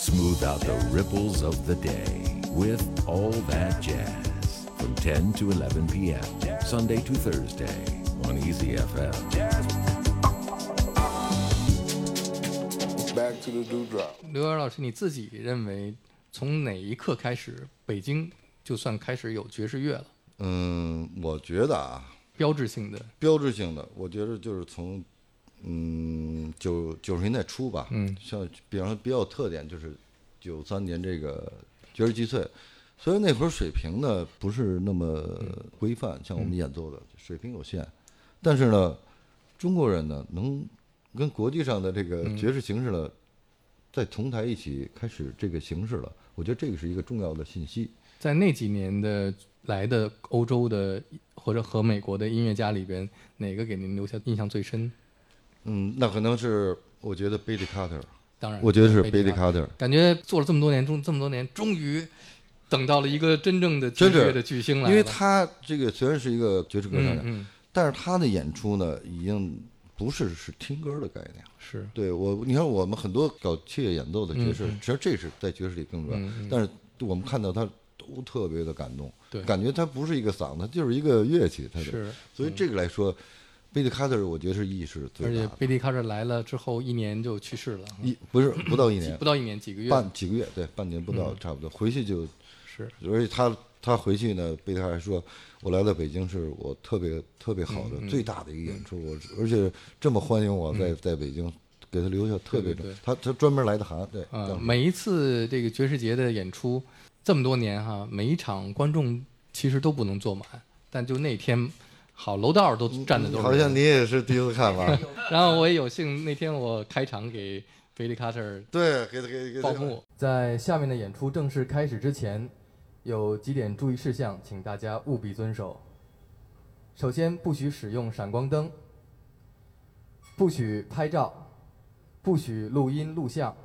Smooth out the ripples of the day with All That Jazz from 10 to 11 p.m. Sunday to Thursday on Easy FM. Back to the dewdrop. 刘源老师，你自己认为从哪一刻开始，北京就算开始有爵士乐了？嗯，我觉得啊，标志性的，标志性的，我觉得就是从 嗯九九十年代初吧，嗯像比方说比较有特点就是九三年这个爵士击碎，虽然那会儿水平呢不是那么规范，像我们演奏的水平有限，但是呢，中国人呢能跟国际上的这个爵士形式呢，在同台一起开始这个形式了，我觉得这个是一个重要的信息。在那几年的来的欧洲的或者和美国的音乐家里边，哪个给您留下印象最深？嗯，那可能是我觉得 Billy Carter，当然，我觉得是 Billy Billy Carter。感觉做了这么多年，终这么多年，终于等到了一个真正的爵士乐的巨星来了。因为他这个虽然是一个爵士歌唱家，嗯嗯但是他的演出呢，已经不是是听歌的概念了。是对我，你看我们很多搞器乐演奏的爵士，其实这是在爵士里更重要。但是我们看到他都特别的感动，对感觉他不是一个嗓子，就是一个乐器，他。是，所以这个来说，贝利卡特我觉得是意义是而且最大的。贝利卡特来了之后，一年就去世了，一不是不到一年。不，到一年，几个月，半几个月，对，半年不到嗯。差不多，回去就，是。而且他他回去呢，贝利卡特说，我来到北京是我特别特别好的、最大的一个演出，我而且这么欢迎我在、在北京，给他留下特别他他专门来的函，对，每一次这个爵士节的演出，这么多年哈，每一场观众其实都不能坐满，但就那天，好楼道都站的都是。好像你也是第一次看吧？然后我也有幸那天我开场给菲利卡特对，给他给给报幕。在下面的演出正式开始之前，有几点注意事项，请大家务必遵守。首先，不许使用闪光灯，不许拍照，不许录音录像，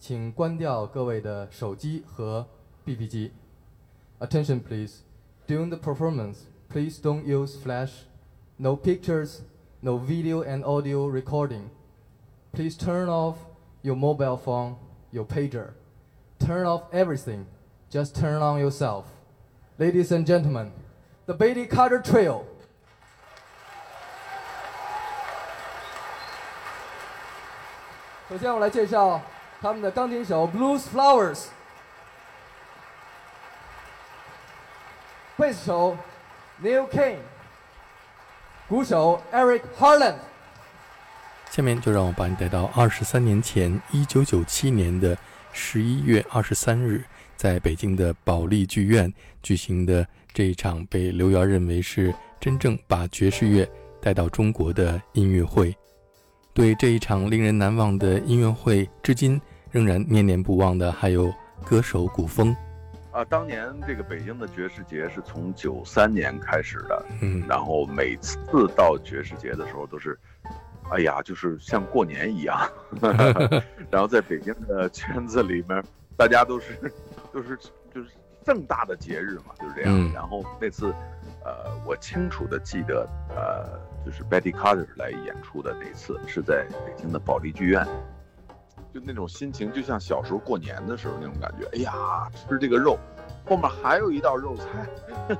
请关掉各位的手机和 BB 机。Attention, please. During the performance, please don't use flash, no pictures, no video and audio recording. Please turn off your mobile phone, your pager. Turn off everything. Just turn on yourself. Ladies and gentlemen, the Bailey Carter Trio. 首先，我来介绍他们的钢琴手 Blues Flowers，贝斯手 Neil King，鼓手 Eric Harland。下面就让我把你带到二十三年前，一九九七年的十一月二十三日，在北京的保利剧院举行的这一场被刘源认为是真正把爵士乐带到中国的音乐会。对这一场令人难忘的音乐会，至今仍然念念不忘的还有歌手古风。啊，当年这个北京的爵士节是从九三年开始的，嗯，然后每次到爵士节的时候都是，哎呀，就是像过年一样。然后在北京的圈子里面，大家都是都是就是盛大的节日嘛，就是这样。嗯然后那次，呃，我清楚的记得，呃，就是 Betty Carter 来演出的那次是在北京的保利剧院。就那种心情，就像小时候过年的时候那种感觉。哎呀，吃这个肉，后面还有一道肉菜，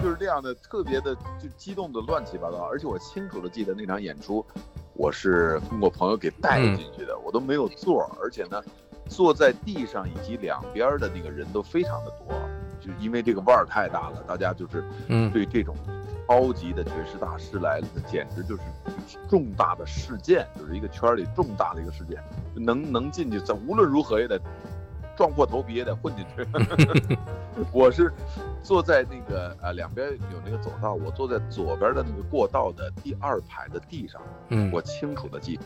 就是这样的，特别的就激动的乱七八糟。而且我清楚的记得那场演出，我是通过朋友给带进去的，我都没有座儿，而且呢，坐在地上以及两边的那个人都非常的多，就因为这个腕儿太大了，大家就是嗯对这种超级的爵士大师来了，简直就是重大的事件，就是一个圈儿里重大的一个事件，能能进去，咱无论如何也得撞破头皮也得混进去。我是坐在那个呃两边有那个走道，我坐在左边的那个过道的第二排的地上，嗯，我清楚的记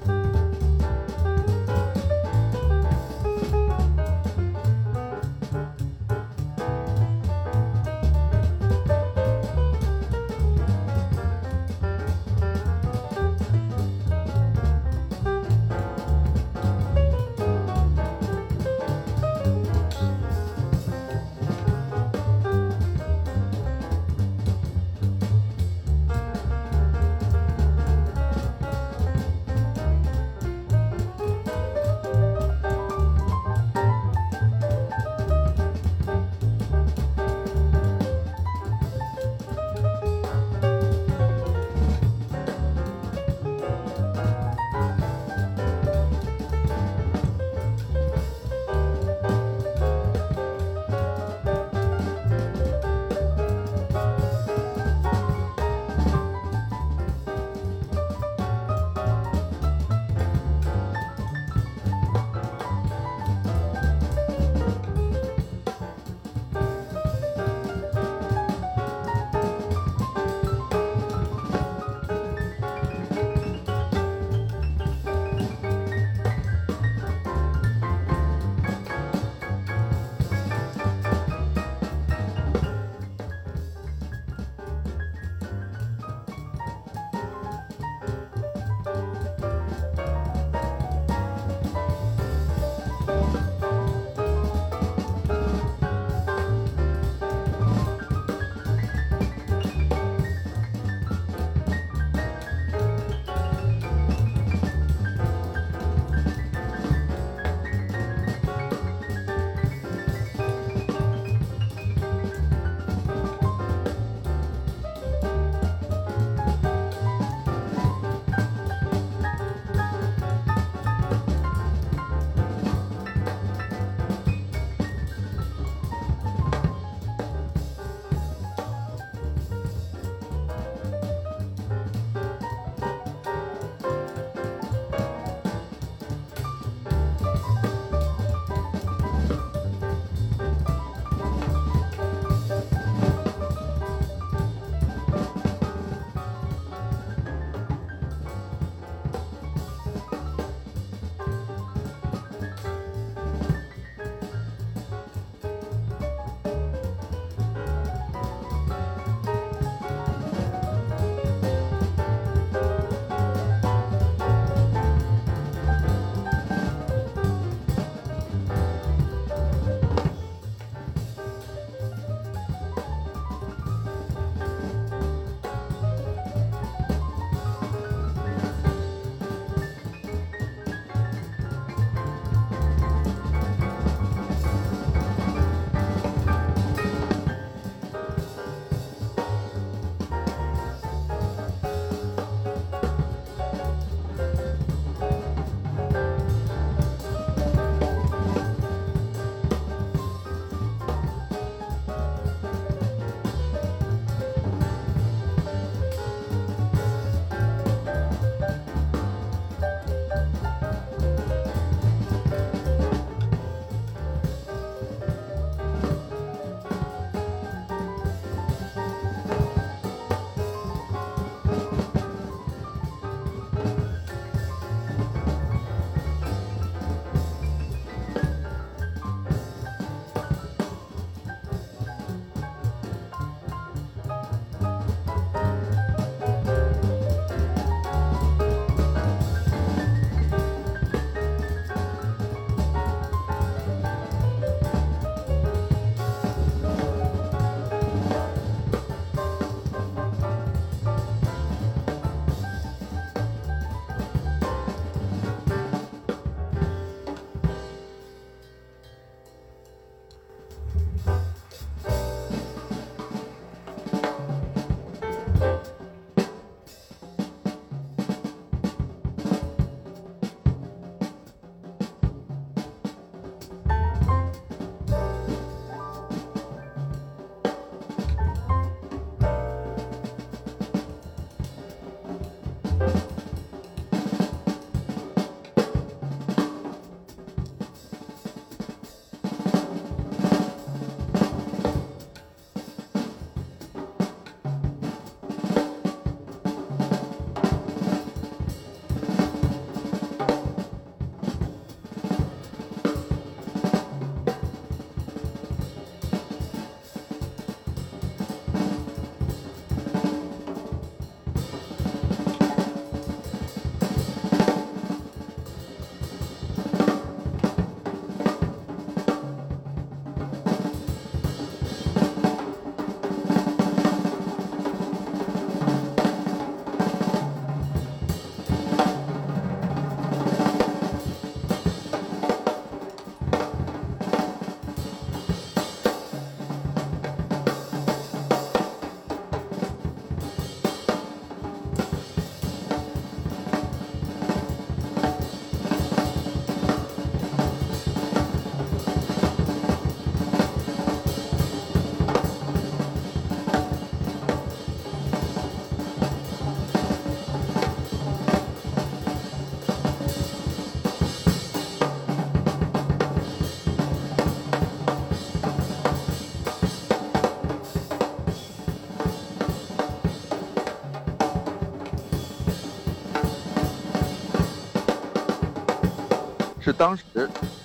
是当时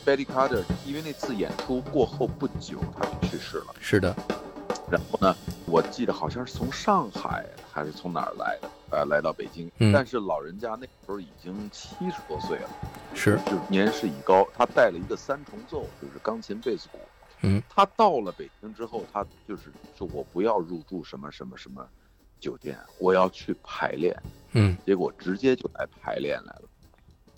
Betty Carter 因为那次演出过后不久，他就去世了。是的，然后呢，我记得好像是从上海还是从哪儿来的，呃，来到北京。嗯但是老人家那时候已经七十多岁了，是，就是年事已高。他带了一个三重奏，就是钢琴、贝斯、鼓。嗯，他到了北京之后，他就是说我不要入住什么什么什么酒店，我要去排练。嗯结果直接就来排练来了。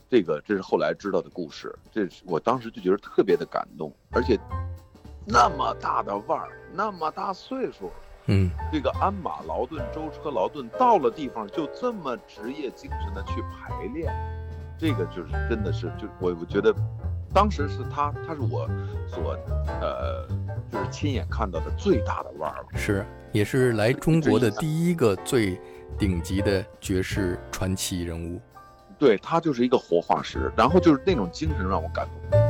这个这是后来知道的故事，这是我当时就觉得特别的感动，而且那么大的腕儿，那么大岁数，嗯这个鞍马劳顿、舟车劳顿，到了地方就这么职业精神的去排练，这个就是真的是就我我觉得，当时是他他是我所呃就是亲眼看到的最大的腕儿了。是，也是来中国的第一个最顶级的爵士传奇人物。对他就是一个活化石，然后就是那种精神让我感动。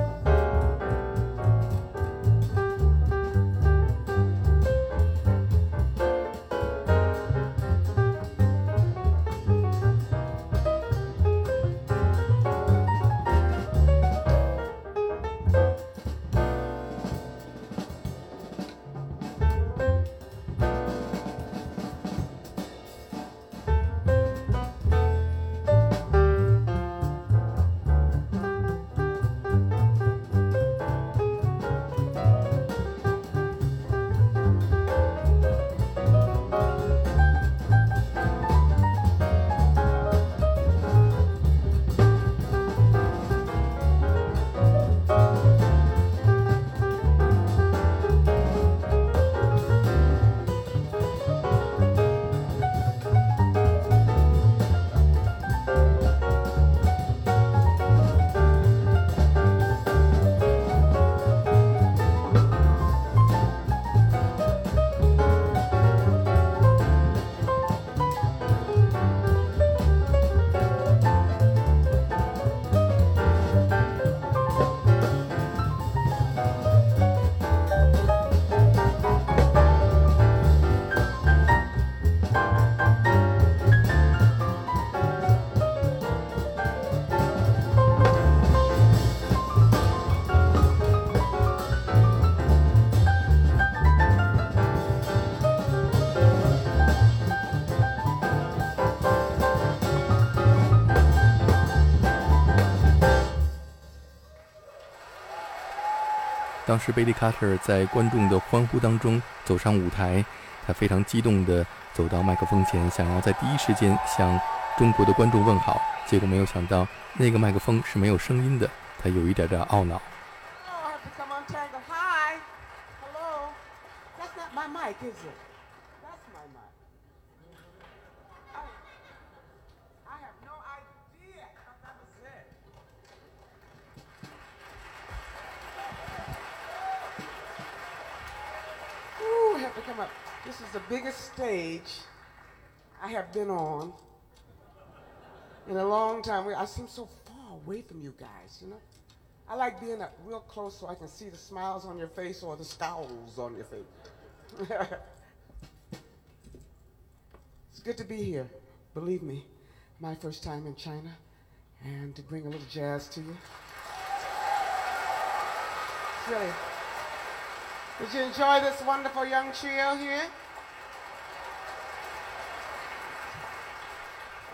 当时贝利卡特在观众的欢呼当中走上舞台，他非常激动地走到麦克风前，想要在第一时间向中国的观众问好。结果没有想到，那个麦克风是没有声音的，他有一点点懊恼。Stage I have been on in a long time. I seem so far away from you guys, you know? I like being up real close so I can see the smiles on your face or the scowls on your face. it's good to be here. Believe me, my first time in China and to bring a little jazz to you. Really. Did you enjoy this wonderful young trio here?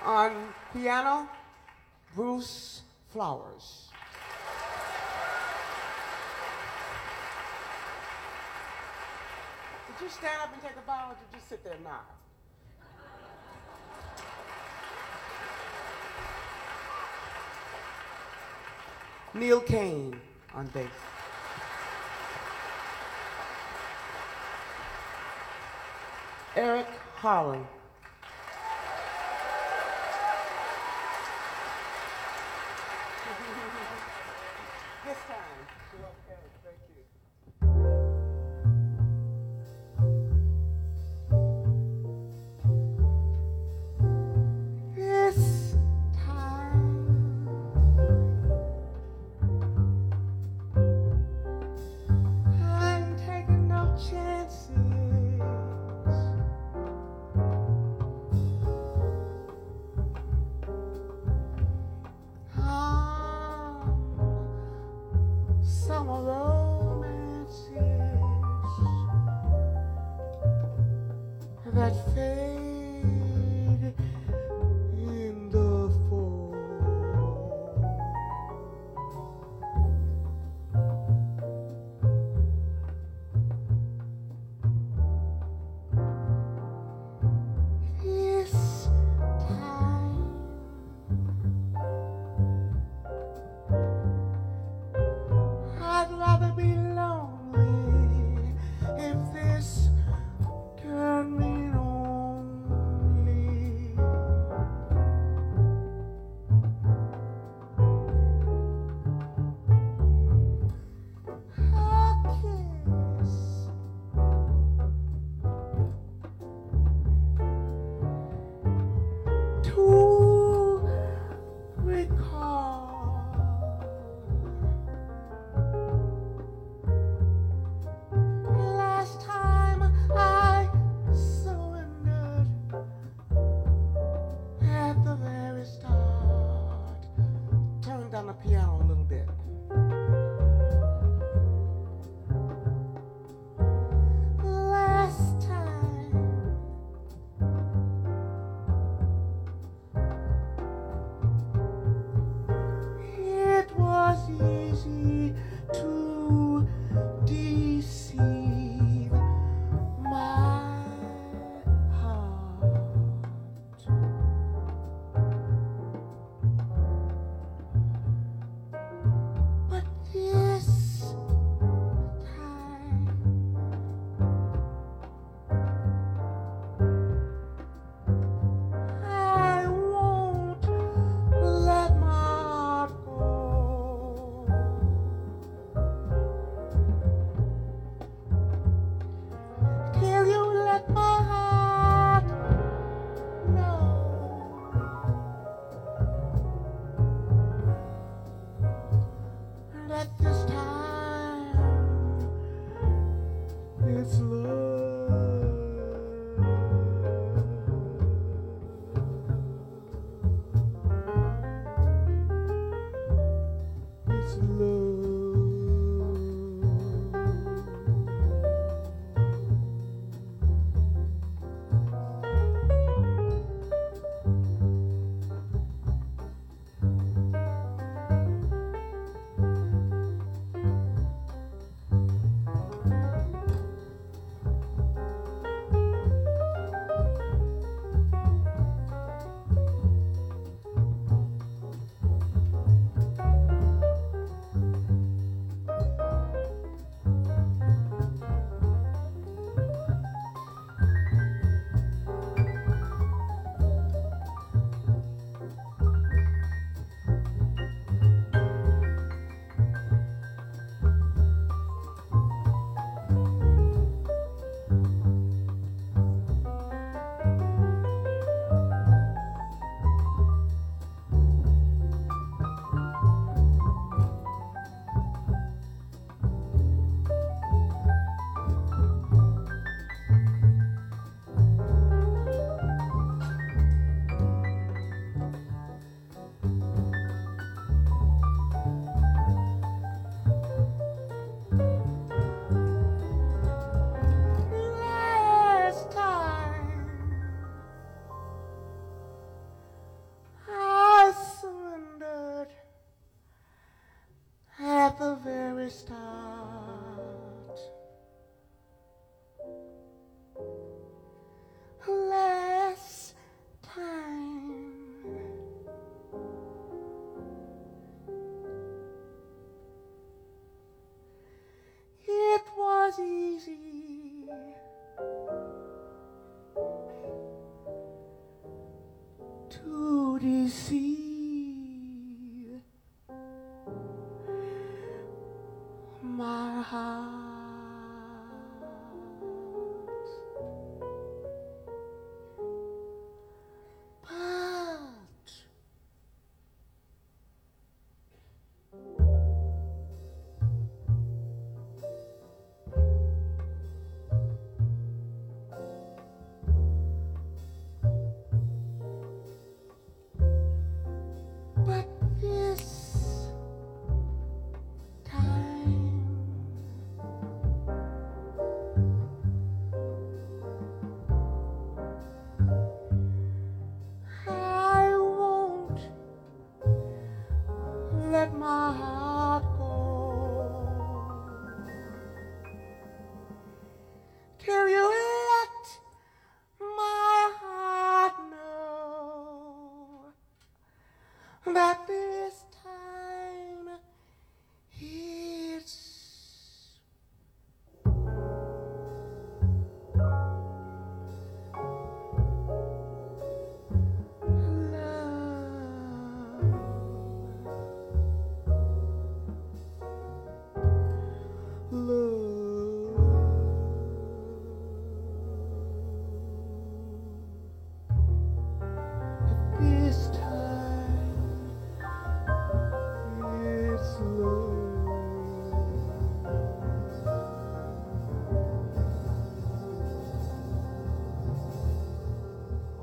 On piano, Bruce Flowers. Did you stand up and take a bow or did you sit there and nod? Neil Kane on bass. Eric Holland.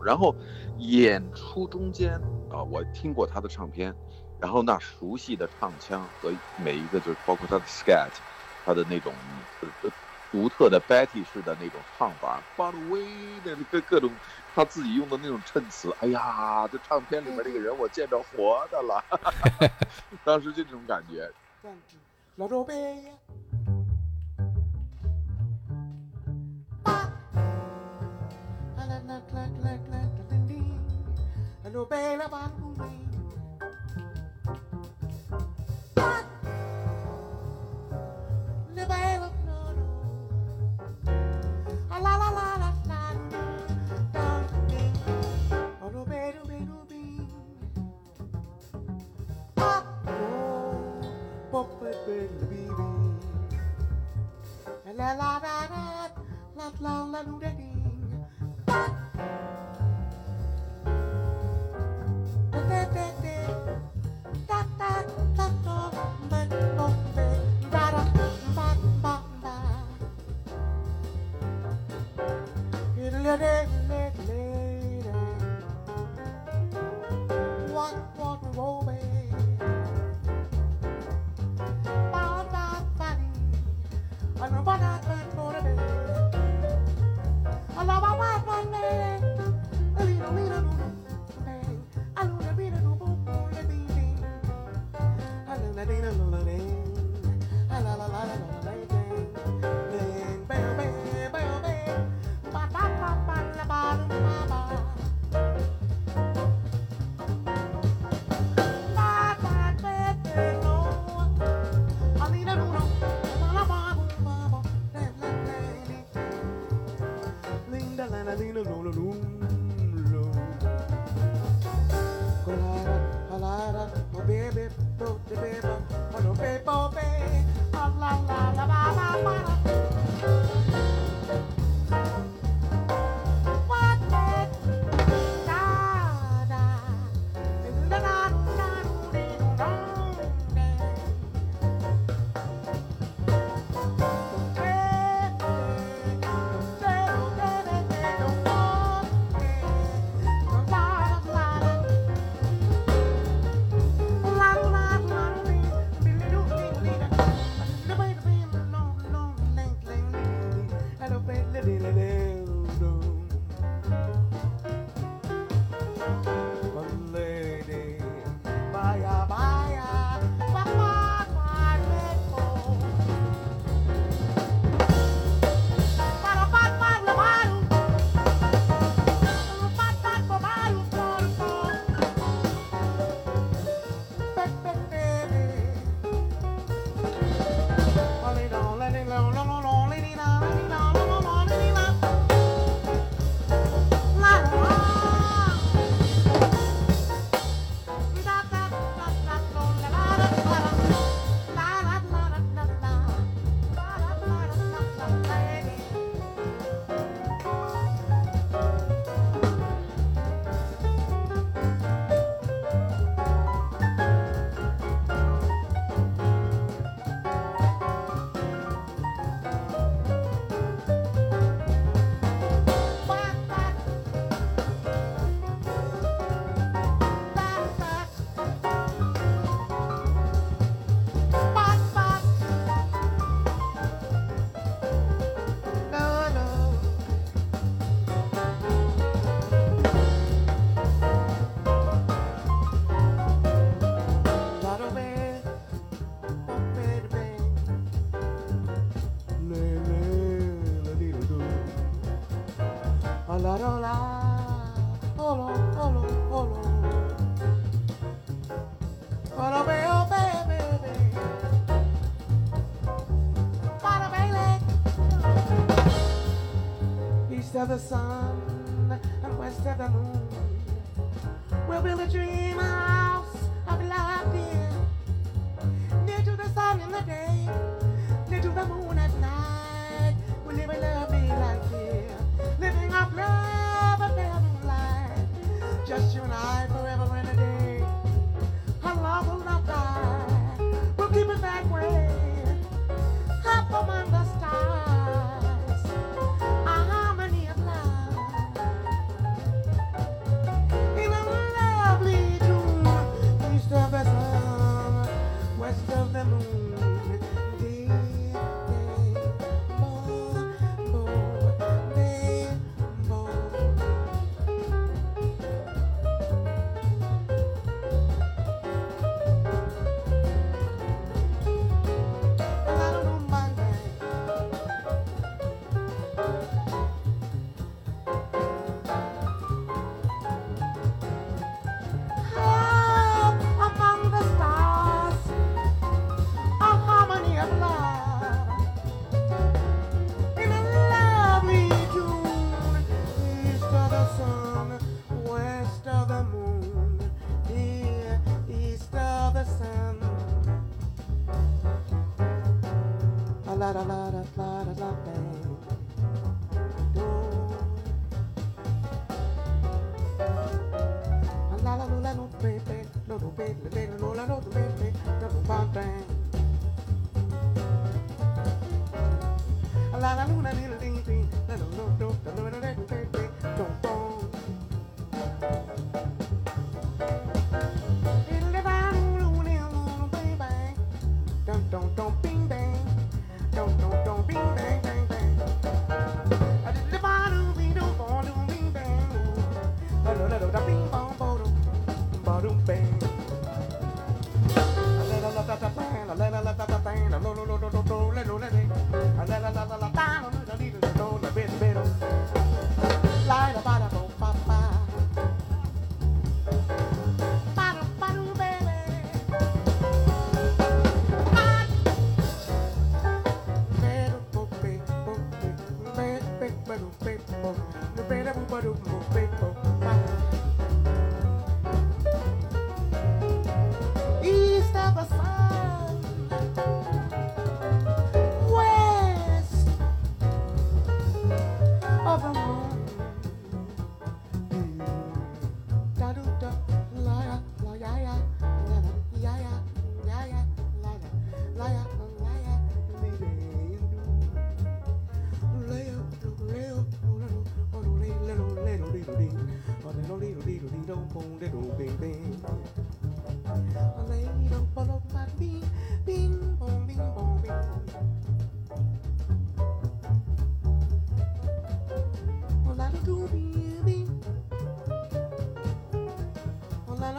然后演出中间啊，我听过他的唱片，然后那熟悉的唱腔和每一个就是包括他的 scat，他的那种独特的 Betty 式的那种唱法 b u t w a 的各各种他自己用的那种衬词，哎呀，这唱片里面这个人我见着活的了，当时就这种感觉。One, two. La robe. Ba. La Hello, Bella Bangumay. La la la la la la la la la la to the moon. We'll build a dream house of love. Near to the sun in the day, near to the moon at night. We'll live a lovely life here, living our love, a family life. Just you and I forever and a day.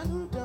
gonna do?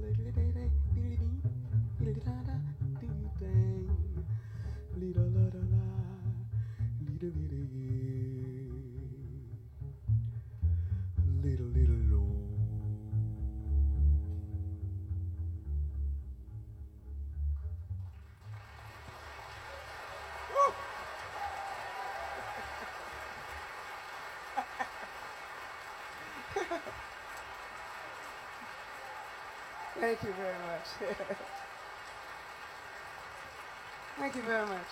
Little little little little little Thank you very much. Thank you very much.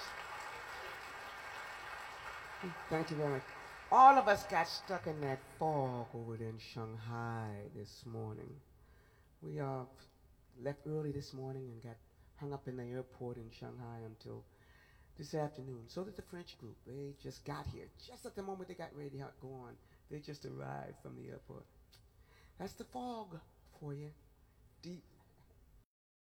Thank you very much. All of us got stuck in that fog over there in Shanghai this morning. We uh, left early this morning and got hung up in the airport in Shanghai until this afternoon. So did the French group. They just got here just at the moment they got ready to go on. They just arrived from the airport. That's the fog for you deep